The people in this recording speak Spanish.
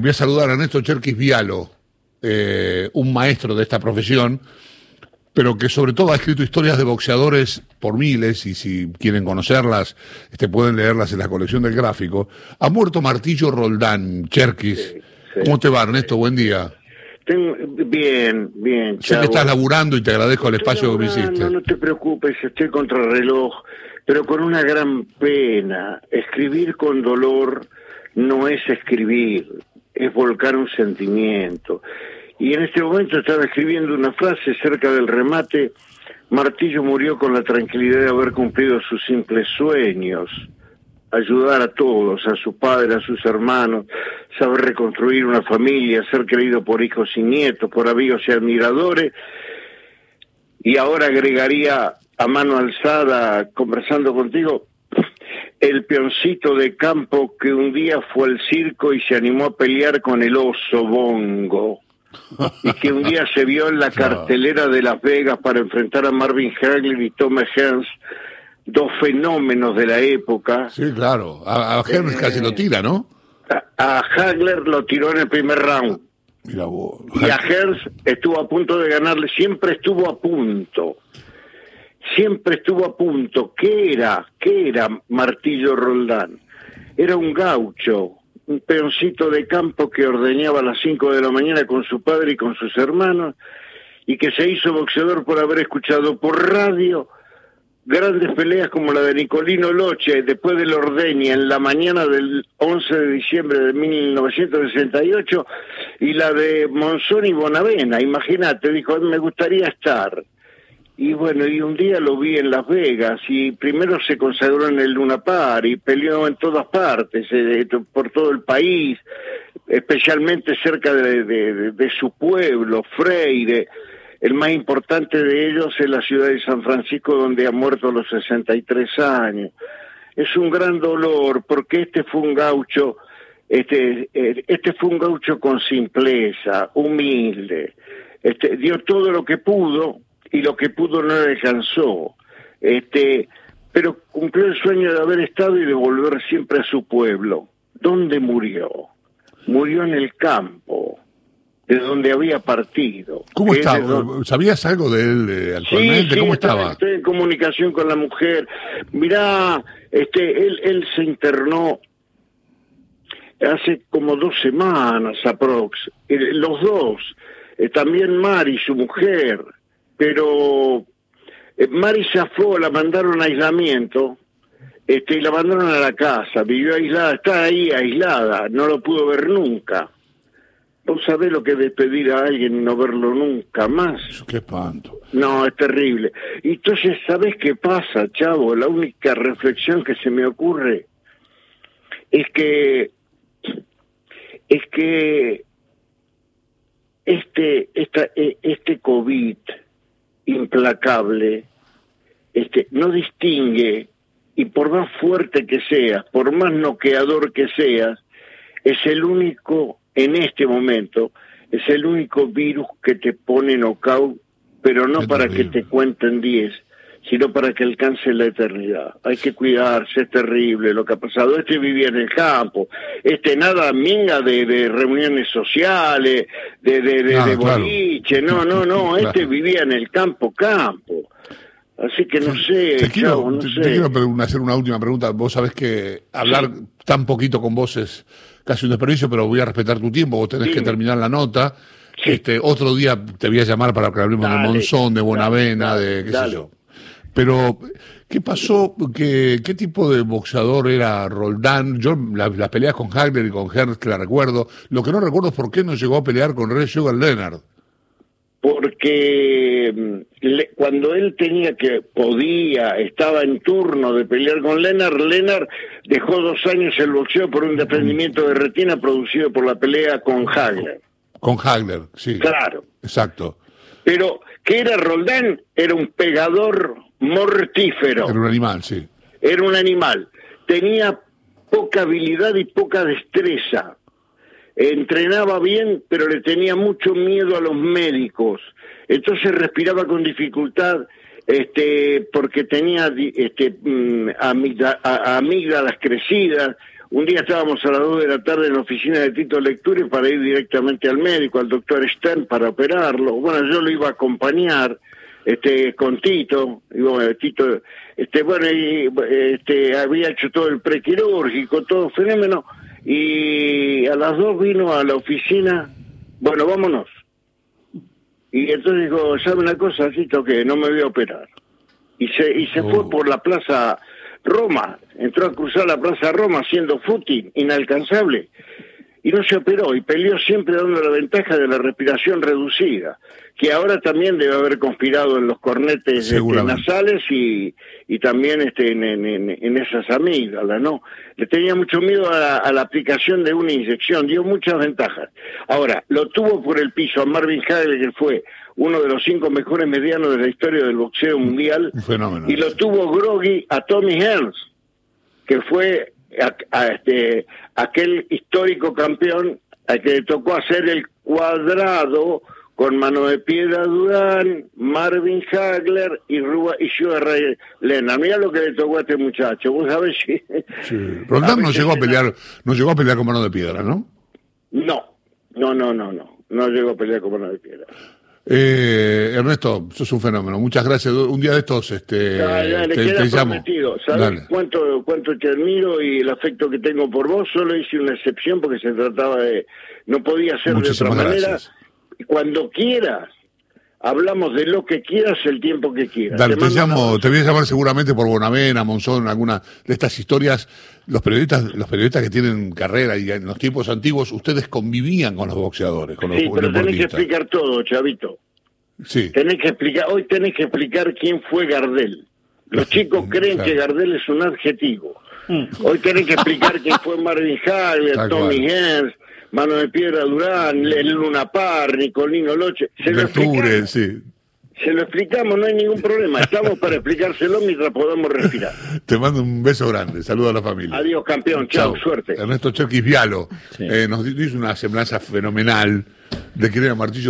Voy a saludar a Ernesto Cherkis Vialo, eh, un maestro de esta profesión, pero que sobre todo ha escrito historias de boxeadores por miles, y si quieren conocerlas, este, pueden leerlas en la colección del gráfico. Ha muerto Martillo Roldán, Cherkis. ¿Cómo te va, Ernesto? Buen día. bien, bien. Sé que estás laburando y te agradezco el espacio que me hiciste. No, no te preocupes, estoy contra el reloj, pero con una gran pena. Escribir con dolor no es escribir es volcar un sentimiento. Y en este momento estaba escribiendo una frase cerca del remate, Martillo murió con la tranquilidad de haber cumplido sus simples sueños, ayudar a todos, a su padre, a sus hermanos, saber reconstruir una familia, ser querido por hijos y nietos, por amigos y admiradores. Y ahora agregaría a mano alzada, conversando contigo, el peoncito de campo que un día fue al circo y se animó a pelear con el oso bongo. y que un día se vio en la cartelera de Las Vegas para enfrentar a Marvin Hagler y Thomas Hearns, dos fenómenos de la época. Sí, claro. A, Hearns casi lo tira, ¿no? A, Hagler lo tiró en el primer round. Mira vos. Y a Hearns estuvo a punto de ganarle, siempre estuvo a punto siempre estuvo a punto. ¿Qué era? ¿Qué era Martillo Roldán? Era un gaucho, un peoncito de campo que ordeñaba a las 5 de la mañana con su padre y con sus hermanos y que se hizo boxeador por haber escuchado por radio grandes peleas como la de Nicolino Loche después del Ordeña en la mañana del 11 de diciembre de 1968 y la de Monzón y Bonavena. Imagínate, dijo, me gustaría estar. Y bueno, y un día lo vi en Las Vegas y primero se consagró en el Luna Par y peleó en todas partes, eh, por todo el país, especialmente cerca de, su pueblo, Freire. El más importante de ellos es la ciudad de San Francisco, donde ha muerto a los 63 años. Es un gran dolor porque este fue un gaucho, este, eh, este fue un gaucho con simpleza, humilde. Este, dio todo lo que pudo, y lo que pudo no le alcanzó. Este, pero cumplió el sueño de haber estado y de volver siempre a su pueblo. ¿Dónde murió? Murió en el campo, de donde había partido. ¿Cómo estaba? ¿Sabías algo de él eh, actualmente? Sí, ¿Cómo estaba? Estoy en comunicación con la mujer. Mirá, este, él, él se internó hace como dos semanas aprox. Eh, los dos, eh, también Mari, su mujer pero eh, Mari fue, la mandaron a aislamiento este, y la mandaron a la casa, vivió aislada, está ahí aislada, no lo pudo ver nunca. Vos sabés lo que es despedir a alguien y no verlo nunca más. Qué espanto. No, es terrible. Y entonces, ¿sabés qué pasa, chavo? La única reflexión que se me ocurre es que es que este esta, e, este COVID implacable, este, no distingue, y por más fuerte que seas, por más noqueador que seas, es el único, en este momento, es el único virus que te pone knockout, pero no para que te cuenten 10, sino para que alcance la eternidad. Hay que cuidarse, es terrible lo que ha pasado. Este vivía en el campo, este nada minga de, de reuniones sociales, de, de, de, boliche, no, no, no, este vivía en el campo, campo. Así que no sé, te quiero, no te, quiero hacer una última pregunta. Vos sabés que hablar tan poquito con vos es casi un desperdicio, pero voy a respetar tu tiempo, vos tenés que terminar la nota. Este, otro día te voy a llamar para que hablemos de Monzón, de Buenavena, de qué sé yo. Pero, ¿qué pasó? ¿Qué, qué tipo de boxeador era Roldán? Yo las la peleas con Hagler y con Hertz la recuerdo. Lo que no recuerdo es por qué no llegó a pelear con Ray Sugar Leonard. Porque mm, cuando él tenía que, podía, estaba en turno de pelear con Leonard, Leonard dejó dos años el boxeo por un desprendimiento de retina producido por la pelea con Hagler. Con Hagler, sí. Claro. Exacto. Pero, ¿qué era Roldán? Era un pegador mortífero. Era un animal, sí. Era un animal. Tenía poca habilidad y poca destreza. Entrenaba bien, pero le tenía mucho miedo a los médicos. Entonces respiraba con dificultad este, porque tenía este, mm, amígdalas crecidas, Un día estábamos a las 2 de la tarde en la oficina de Tito Lecture para ir directamente al médico, al doctor Stern, para operarlo. Bueno, yo lo iba a acompañar este con Tito, y bueno, Tito, este, bueno, y, este, había hecho todo el prequirúrgico, todo fenómeno, y a las dos vino a la oficina, bueno, vámonos. Y entonces dijo, ¿sabe una cosa, Tito, que no me voy a operar? Y se, y se fue Oh. por la plaza Roma, entró a cruzar la plaza Roma haciendo footing, inalcanzable, y no se operó, y peleó siempre dando la ventaja de la respiración reducida, que ahora también debe haber conspirado en los cornetes este, nasales y, y también este, en, en, en- en esas amígdalas, ¿no? Le tenía mucho miedo a la, a la aplicación de una inyección, dio muchas ventajas. Ahora, lo tuvo por el piso a Marvin Hagler, que fue uno de los cinco mejores medianos de la historia del boxeo mundial, Un fenómeno. y lo tuvo Groggy a Tommy Hearns, que fue a- a este, aquel histórico campeón al que le tocó hacer el cuadrado con Mano de Piedra Durán, Marvin Hagler y, Ruba, y Leonard. Mira lo que le tocó a este muchacho. Vos sabés si... Sí. No llegó a pelear, no llegó a pelear con mano de piedra, ¿no? No, no, no, no, no. No llegó a pelear con Mano de Piedra. Eh, Ernesto, sos un fenómeno. Muchas gracias. Un día de estos este, Ya, ya, le te, te llamo. ¿Sabes Dale. cuánto, cuánto te admiro y el afecto que tengo por vos? Solo hice una excepción porque se trataba de... No podía ser de Muchísimas otra manera. gracias. Cuando quieras, hablamos de lo que quieras el tiempo que quieras. Dale, te, un llamo, te voy a llamar seguramente por Bonavena, Monzón, alguna de estas historias. Los periodistas, los periodistas que tienen carrera y en los tiempos antiguos, ustedes convivían con los boxeadores, con los Sí, pero tenés que explicar todo, Chavito. Sí, Tenés que explicar, hoy tenés que explicar quién fue Gardel. Los chicos creen Claro. que Gardel es un adjetivo. Hoy tenés que explicar quién fue Marvin Hagler, Tommy cual. Hens, Mano de Piedra Durán, el Luna Par, Nicolino Loche. Se lo, Lecture, sí. se lo explicamos, no hay ningún problema. Estamos para explicárselo mientras podamos respirar. Te mando un beso grande. Saludo a la familia. Adiós, campeón. Chao, suerte. Ernesto Cherkis Vialo eh, nos hizo una semblanza fenomenal de que era Martillo